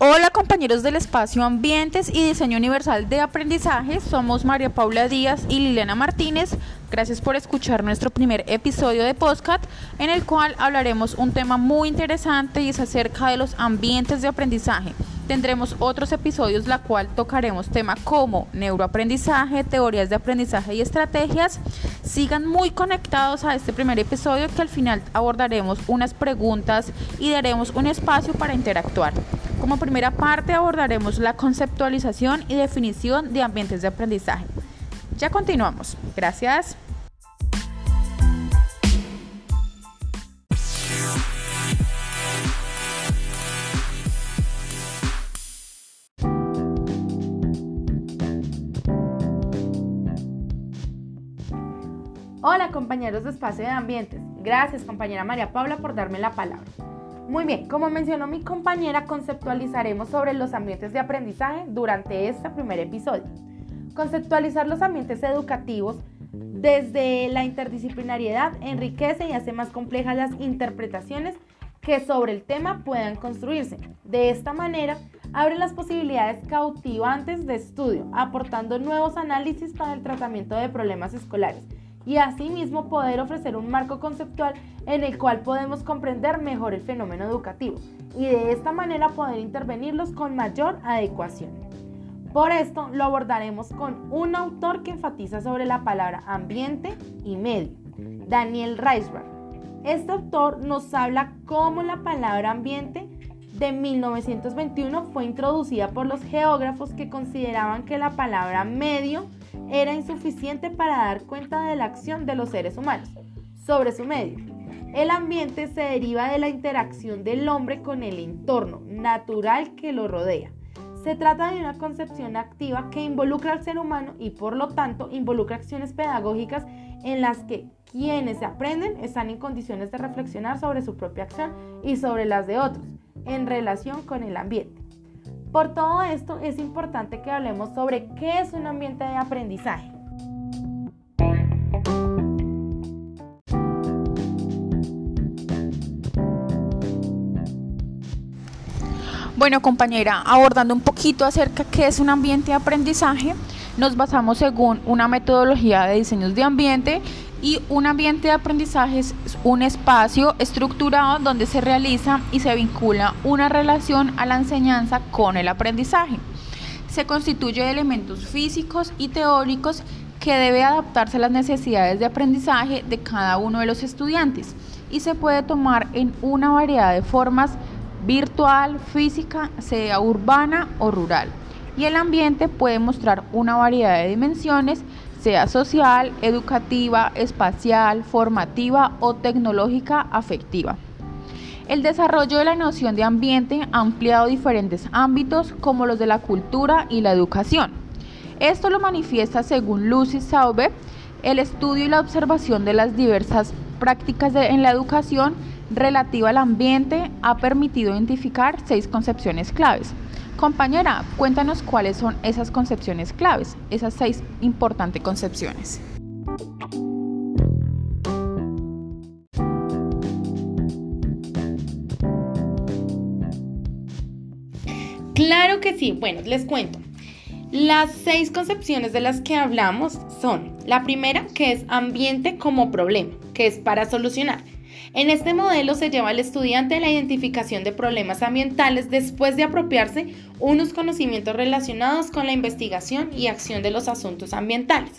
Hola compañeros del espacio Ambientes y Diseño Universal de Aprendizaje, somos María Paula Díaz y Liliana Martínez. Gracias por escuchar nuestro primer episodio de Postcat en el cual hablaremos un tema muy interesante y es acerca de los ambientes de aprendizaje. Tendremos otros episodios la cual tocaremos temas como neuroaprendizaje, teorías de aprendizaje y estrategias. Sigan muy conectados a este primer episodio que al final abordaremos unas preguntas y daremos un espacio para interactuar. Como primera parte abordaremos la conceptualización y definición de ambientes de aprendizaje. Ya continuamos. Gracias. Hola compañeros de Espacio de Ambientes. Gracias compañera María Paula por darme la palabra. Muy bien, como mencionó mi compañera, conceptualizaremos sobre los ambientes de aprendizaje durante este primer episodio. Conceptualizar los ambientes educativos desde la interdisciplinariedad enriquece y hace más complejas las interpretaciones que sobre el tema puedan construirse. De esta manera, abre las posibilidades cautivantes de estudio, aportando nuevos análisis para el tratamiento de problemas escolares y asimismo poder ofrecer un marco conceptual en el cual podemos comprender mejor el fenómeno educativo y de esta manera poder intervenirlos con mayor adecuación. Por esto lo abordaremos con un autor que enfatiza sobre la palabra ambiente y medio, Daniel Reisberg. Este autor nos habla cómo la palabra ambiente de 1921 fue introducida por los geógrafos que consideraban que la palabra medio era insuficiente para dar cuenta de la acción de los seres humanos sobre su medio. El ambiente se deriva de la interacción del hombre con el entorno natural que lo rodea. Se trata de una concepción activa que involucra al ser humano y por lo tanto involucra acciones pedagógicas en las que quienes aprenden están en condiciones de reflexionar sobre su propia acción y sobre las de otros en relación con el ambiente. Por todo esto es importante que hablemos sobre qué es un ambiente de aprendizaje. Bueno compañera, abordando un poquito acerca qué es un ambiente de aprendizaje, nos basamos según una metodología de diseños de ambiente y un ambiente de aprendizaje es un espacio estructurado donde se realiza y se vincula una relación a la enseñanza con el aprendizaje. Se constituye de elementos físicos y teóricos que debe adaptarse a las necesidades de aprendizaje de cada uno de los estudiantes y se puede tomar en una variedad de formas virtual, física, sea urbana o rural. Y el ambiente puede mostrar una variedad de dimensiones sea social, educativa, espacial, formativa o tecnológica afectiva. El desarrollo de la noción de ambiente ha ampliado diferentes ámbitos como los de la cultura y la educación. Esto lo manifiesta según Lucy Saube, el estudio y la observación de las diversas prácticas en la educación relativa al ambiente ha permitido identificar seis concepciones claves. Compañera, cuéntanos cuáles son esas concepciones claves, esas seis importantes concepciones. Claro que sí, bueno, les cuento. Las seis concepciones de las que hablamos son, la primera que es ambiente como problema, que es para solucionar. En este modelo se lleva al estudiante la identificación de problemas ambientales después de apropiarse unos conocimientos relacionados con la investigación y acción de los asuntos ambientales.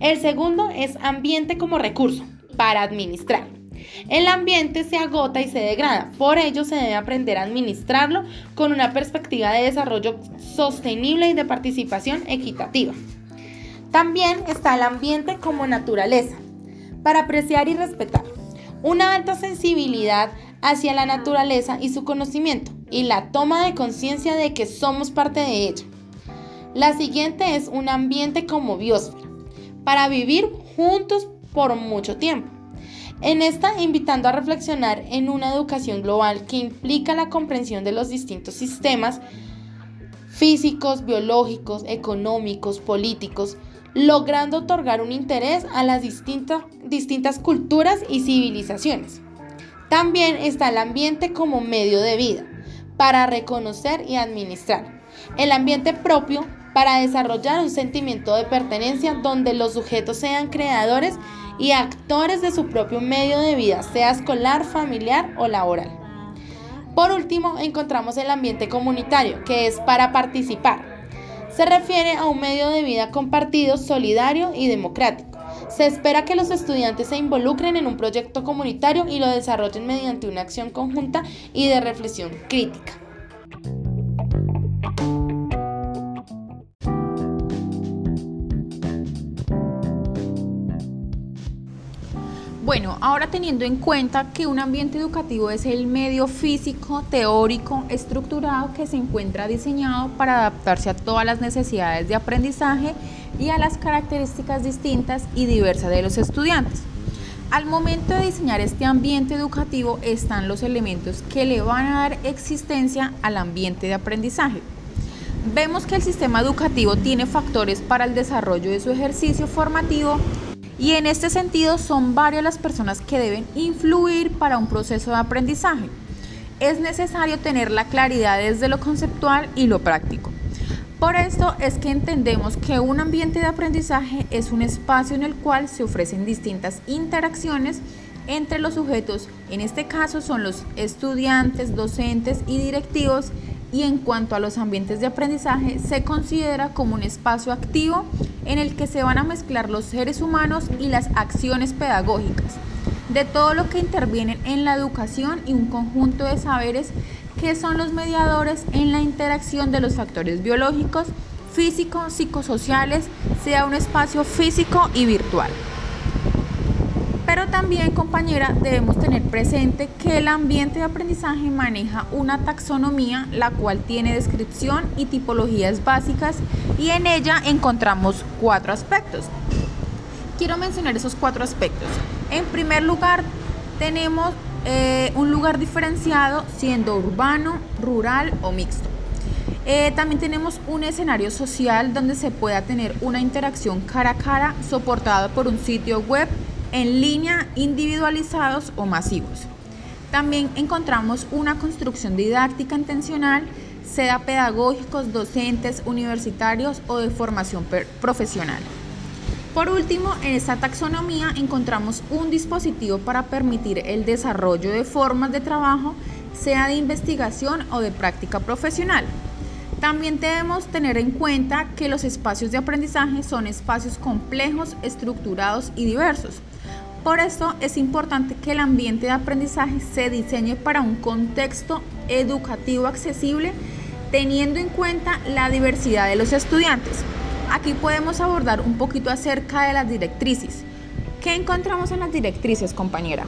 El segundo es ambiente como recurso para administrar. El ambiente se agota y se degrada, por ello se debe aprender a administrarlo con una perspectiva de desarrollo sostenible y de participación equitativa. También está el ambiente como naturaleza, para apreciar y respetar una alta sensibilidad hacia la naturaleza y su conocimiento y la toma de conciencia de que somos parte de ella. La siguiente es un ambiente como biosfera, para vivir juntos por mucho tiempo. En esta, invitando a reflexionar en una educación global que implica la comprensión de los distintos sistemas físicos, biológicos, económicos, políticos, logrando otorgar un interés a las distintas, distintas culturas y civilizaciones. También está el ambiente como medio de vida, para reconocer y administrar. El ambiente propio para desarrollar un sentimiento de pertenencia donde los sujetos sean creadores y actores de su propio medio de vida, sea escolar, familiar o laboral. Por último, encontramos el ambiente comunitario, que es para participar. Se refiere a un medio de vida compartido, solidario y democrático. Se espera que los estudiantes se involucren en un proyecto comunitario y lo desarrollen mediante una acción conjunta y de reflexión crítica. Bueno, ahora teniendo en cuenta que un ambiente educativo es el medio físico, teórico, estructurado que se encuentra diseñado para adaptarse a todas las necesidades de aprendizaje y a las características distintas y diversas de los estudiantes. Al momento de diseñar este ambiente educativo están los elementos que le van a dar existencia al ambiente de aprendizaje. Vemos que el sistema educativo tiene factores para el desarrollo de su ejercicio formativo y en este sentido son varias las personas que deben influir para un proceso de aprendizaje. Es necesario tener la claridad desde lo conceptual y lo práctico. Por esto es que entendemos que un ambiente de aprendizaje es un espacio en el cual se ofrecen distintas interacciones entre los sujetos, en este caso son los estudiantes, docentes y directivos, y en cuanto a los ambientes de aprendizaje, se considera como un espacio activo en el que se van a mezclar los seres humanos y las acciones pedagógicas, de todo lo que intervienen en la educación y un conjunto de saberes que son los mediadores en la interacción de los factores biológicos, físicos, psicosociales, sea un espacio físico y virtual. Pero también, compañera, debemos tener presente que el ambiente de aprendizaje maneja una taxonomía, la cual tiene descripción y tipologías básicas y en ella encontramos cuatro aspectos. Quiero mencionar esos cuatro aspectos. En primer lugar, tenemos eh, un lugar diferenciado siendo urbano, rural o mixto. Eh, también tenemos un escenario social donde se pueda tener una interacción cara a cara soportada por un sitio web en línea, individualizados o masivos. También encontramos una construcción didáctica intencional, sea pedagógicos, docentes, universitarios o de formación profesional. Por último, en esta taxonomía encontramos un dispositivo para permitir el desarrollo de formas de trabajo, sea de investigación o de práctica profesional. También debemos tener en cuenta que los espacios de aprendizaje son espacios complejos, estructurados y diversos. Por eso es importante que el ambiente de aprendizaje se diseñe para un contexto educativo accesible, teniendo en cuenta la diversidad de los estudiantes. Aquí podemos abordar un poquito acerca de las directrices. ¿Qué encontramos en las directrices, compañera?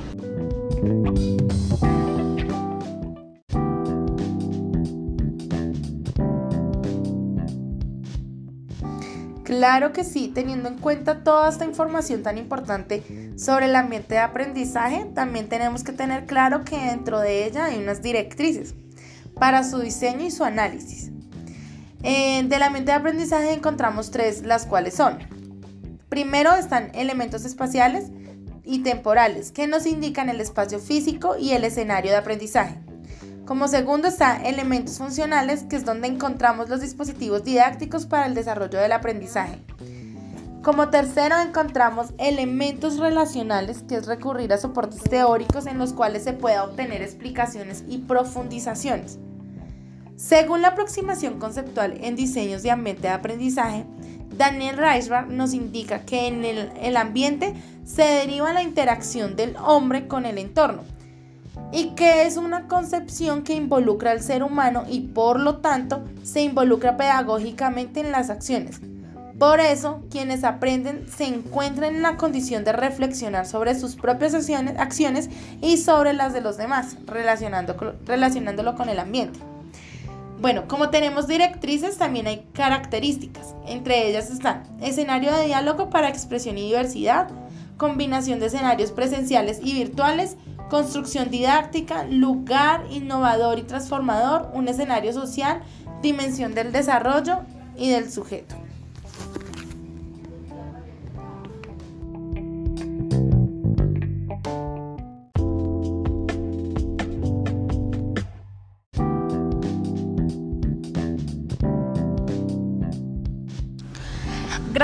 Claro que sí, teniendo en cuenta toda esta información tan importante sobre el ambiente de aprendizaje, también tenemos que tener claro que dentro de ella hay unas directrices para su diseño y su análisis. Eh, de la mente de aprendizaje encontramos tres, las cuales son, primero están elementos espaciales y temporales, que nos indican el espacio físico y el escenario de aprendizaje. Como segundo está elementos funcionales, que es donde encontramos los dispositivos didácticos para el desarrollo del aprendizaje. Como tercero encontramos elementos relacionales, que es recurrir a soportes teóricos en los cuales se pueda obtener explicaciones y profundizaciones. Según la aproximación conceptual en diseños de ambiente de aprendizaje, Daniel Reisbach nos indica que en el, ambiente se deriva la interacción del hombre con el entorno y que es una concepción que involucra al ser humano y por lo tanto se involucra pedagógicamente en las acciones. Por eso, quienes aprenden se encuentran en la condición de reflexionar sobre sus propias acciones, y sobre las de los demás, relacionándolo con el ambiente. Bueno, como tenemos directrices, también hay características. Entre ellas están escenario de diálogo para expresión y diversidad, combinación de escenarios presenciales y virtuales, construcción didáctica, lugar innovador y transformador, un escenario social, dimensión del desarrollo y del sujeto.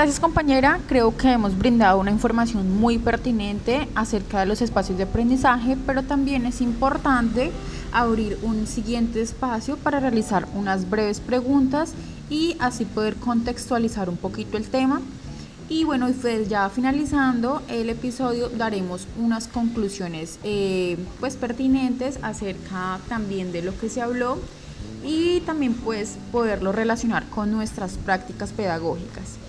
Gracias compañera, creo que hemos brindado una información muy pertinente acerca de los espacios de aprendizaje, pero también es importante abrir un siguiente espacio para realizar unas breves preguntas y así poder contextualizar un poquito el tema. Y bueno, pues ya finalizando el episodio daremos unas conclusiones eh, pues pertinentes acerca también de lo que se habló y también pues poderlo relacionar con nuestras prácticas pedagógicas.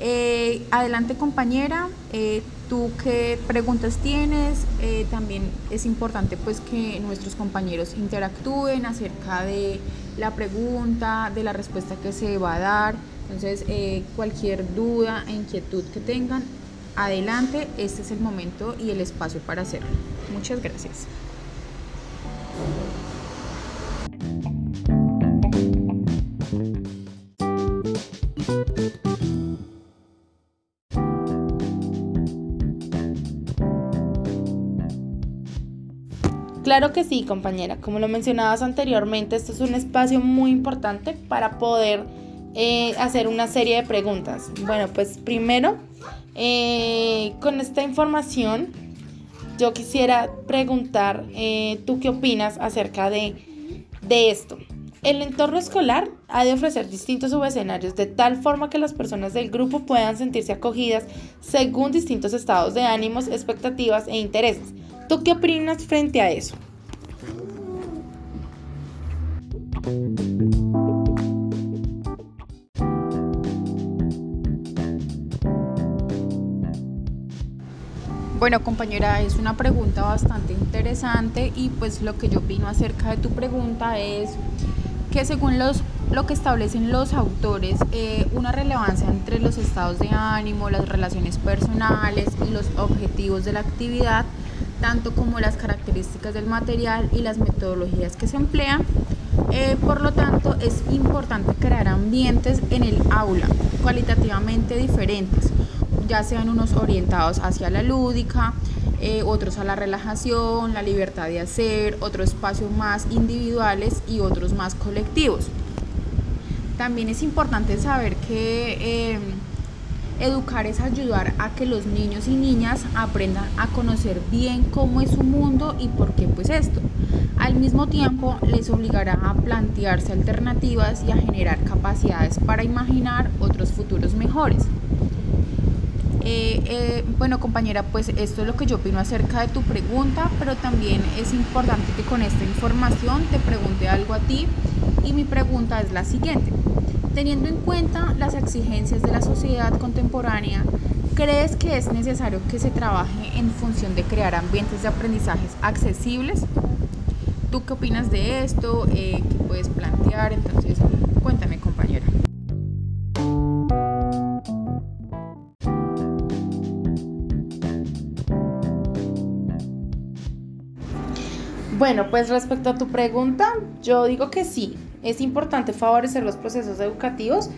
Eh, adelante compañera, eh, tú qué preguntas tienes, eh, también es importante pues que nuestros compañeros interactúen acerca de la pregunta, de la respuesta que se va a dar, entonces cualquier duda e inquietud que tengan, adelante, este es el momento y el espacio para hacerlo. Muchas gracias. Claro que sí, compañera. Como lo mencionabas anteriormente, esto es un espacio muy importante para poder eh, hacer una serie de preguntas. Bueno, pues primero, eh, con esta información, yo quisiera preguntar, eh, ¿tú qué opinas acerca de, de esto? El entorno escolar ha de ofrecer distintos subescenarios de tal forma que las personas del grupo puedan sentirse acogidas según distintos estados de ánimos, expectativas e intereses. ¿Tú qué opinas frente a eso? Bueno, compañera, es una pregunta bastante interesante y pues lo que yo opino acerca de tu pregunta es que según los, lo que establecen los autores, eh, una relevancia entre los estados de ánimo, las relaciones personales y los objetivos de la actividad tanto como las características del material y las metodologías que se emplean. Eh, por lo tanto, es importante crear ambientes en el aula cualitativamente diferentes, ya sean unos orientados hacia la lúdica, eh, otros a la relajación, la libertad de hacer, otros espacios más individuales y otros más colectivos. También es importante saber que eh, Educar es ayudar a que los niños y niñas aprendan a conocer bien cómo es su mundo y por qué pues esto. Al mismo tiempo les obligará a plantearse alternativas y a generar capacidades para imaginar otros futuros mejores. Eh, eh, bueno compañera, pues esto es lo que yo opino acerca de tu pregunta, pero también es importante que con esta información te pregunte algo a ti y mi pregunta es la siguiente. Teniendo en cuenta las exigencias de la sociedad contemporánea, ¿crees que es necesario que se trabaje en función de crear ambientes de aprendizajes accesibles? ¿Tú qué opinas de esto? Eh, ¿Qué puedes plantear? Entonces, cuéntame compañera. Bueno, pues respecto a tu pregunta, yo digo que sí, es importante favorecer los procesos educativos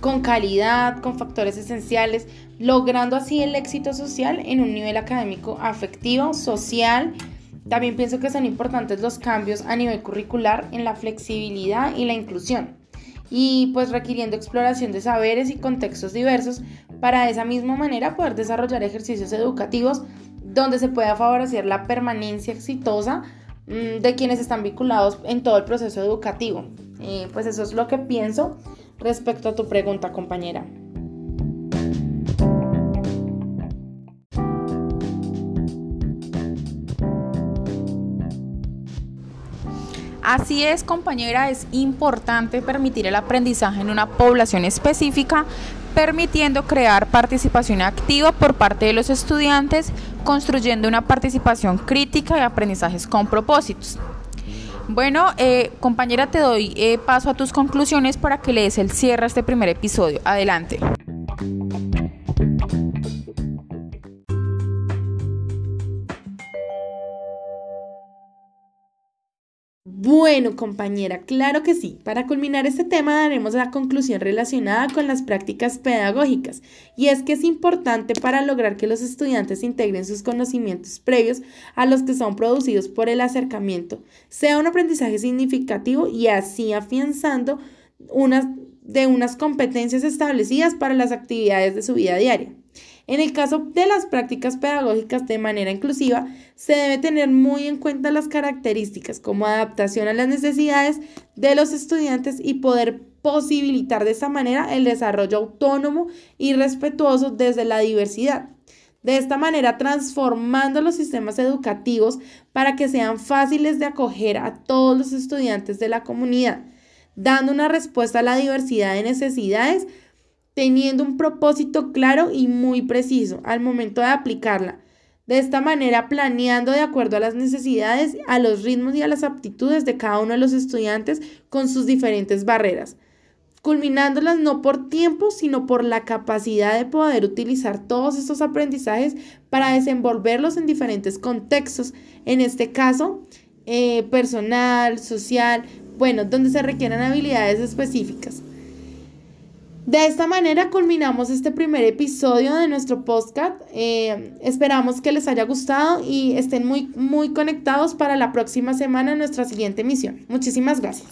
con calidad, con factores esenciales, logrando así el éxito social en un nivel académico afectivo, social. También pienso que son importantes los cambios a nivel curricular en la flexibilidad y la inclusión. Y pues requiriendo exploración de saberes y contextos diversos para de esa misma manera poder desarrollar ejercicios educativos donde se pueda favorecer la permanencia exitosa de quienes están vinculados en todo el proceso educativo. Pues eso es lo que pienso respecto a tu pregunta, compañera. Así es, compañera, es importante permitir el aprendizaje en una población específica, permitiendo crear participación activa por parte de los estudiantes, construyendo una participación crítica y aprendizajes con propósitos. Bueno, eh, compañera, te doy eh, paso a tus conclusiones para que le des el cierre a este primer episodio. Adelante. Bueno, compañera, claro que sí. Para culminar este tema daremos la conclusión relacionada con las prácticas pedagógicas. Y es que es importante para lograr que los estudiantes integren sus conocimientos previos a los que son producidos por el acercamiento, sea un aprendizaje significativo y así afianzando unas de unas competencias establecidas para las actividades de su vida diaria. En el caso de las prácticas pedagógicas de manera inclusiva, se debe tener muy en cuenta las características como adaptación a las necesidades de los estudiantes y poder posibilitar de esta manera el desarrollo autónomo y respetuoso desde la diversidad. De esta manera, transformando los sistemas educativos para que sean fáciles de acoger a todos los estudiantes de la comunidad, dando una respuesta a la diversidad de necesidades teniendo un propósito claro y muy preciso al momento de aplicarla. De esta manera, planeando de acuerdo a las necesidades, a los ritmos y a las aptitudes de cada uno de los estudiantes con sus diferentes barreras, culminándolas no por tiempo, sino por la capacidad de poder utilizar todos estos aprendizajes para desenvolverlos en diferentes contextos, en este caso, eh, personal, social, bueno, donde se requieran habilidades específicas. De esta manera culminamos este primer episodio de nuestro podcast. Eh, esperamos que les haya gustado y estén muy, muy conectados para la próxima semana nuestra siguiente emisión. Muchísimas gracias.